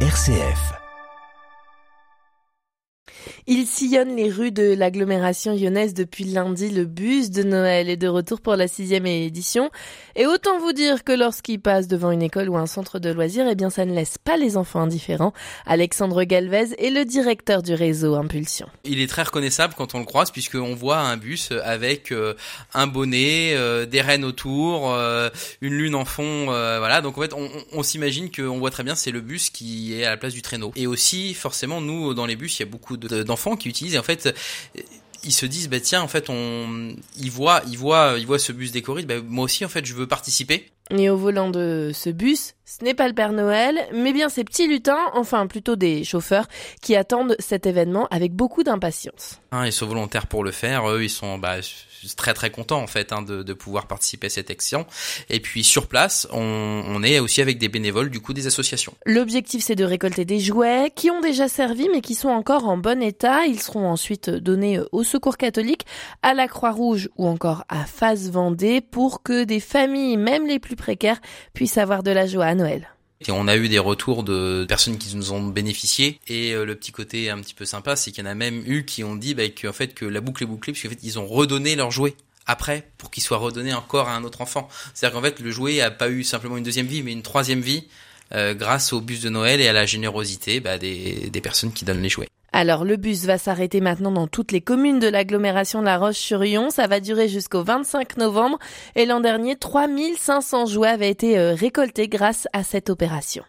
RCF. Il sillonne les rues de l'agglomération lyonnaise depuis lundi. Le bus de Noël est de retour pour la sixième édition. Et autant vous dire que lorsqu'il passe devant une école ou un centre de loisirs, eh bien, ça ne laisse pas les enfants indifférents. Alexandre Galvez est le directeur du réseau Impulsion. Il est très reconnaissable quand on le croise puisqu'on voit un bus avec euh, un bonnet, euh, des rennes autour, euh, une lune en fond, voilà. Donc en fait, on, on s'imagine qu'on voit très bien c'est le bus qui est à la place du traîneau. Et aussi, forcément, nous dans les bus, il y a beaucoup d'enfants qui utilisent et en fait ils se disent bah tiens en fait on ils voient ils voient ils voient ce bus décoré bah, moi aussi en fait je veux participer. Et au volant de ce bus, ce n'est pas le Père Noël, mais bien ces petits lutins, enfin plutôt des chauffeurs, qui attendent cet événement avec beaucoup d'impatience. Hein, ils sont volontaires pour le faire, eux ils sont bah, très très contents en fait hein, de, de, pouvoir participer à cette action. Et puis sur place, on, on, est aussi avec des bénévoles du coup des associations. L'objectif c'est de récolter des jouets qui ont déjà servi mais qui sont encore en bon état. Ils seront ensuite donnés au Secours catholique, à la Croix-Rouge ou encore à Face Vendée pour que des familles, même les plus précaires puissent avoir de la joie Noël. Et on a eu des retours de personnes qui nous ont bénéficié. Et euh, le petit côté un petit peu sympa, c'est qu'il y en a même eu qui ont dit bah, qu'en fait que la boucle est bouclée, puisqu'en fait ils ont redonné leur jouet après pour qu'il soit redonné encore à un autre enfant. C'est-à-dire qu'en fait le jouet a pas eu simplement une deuxième vie, mais une troisième vie euh, grâce au bus de Noël et à la générosité bah, des, des personnes qui donnent les jouets. Alors le bus va s'arrêter maintenant dans toutes les communes de l'agglomération de La Roche-sur-Yon. Ça va durer jusqu'au 25 novembre. Et l'an dernier, 3500 jouets avaient été euh, récoltés grâce à cette opération.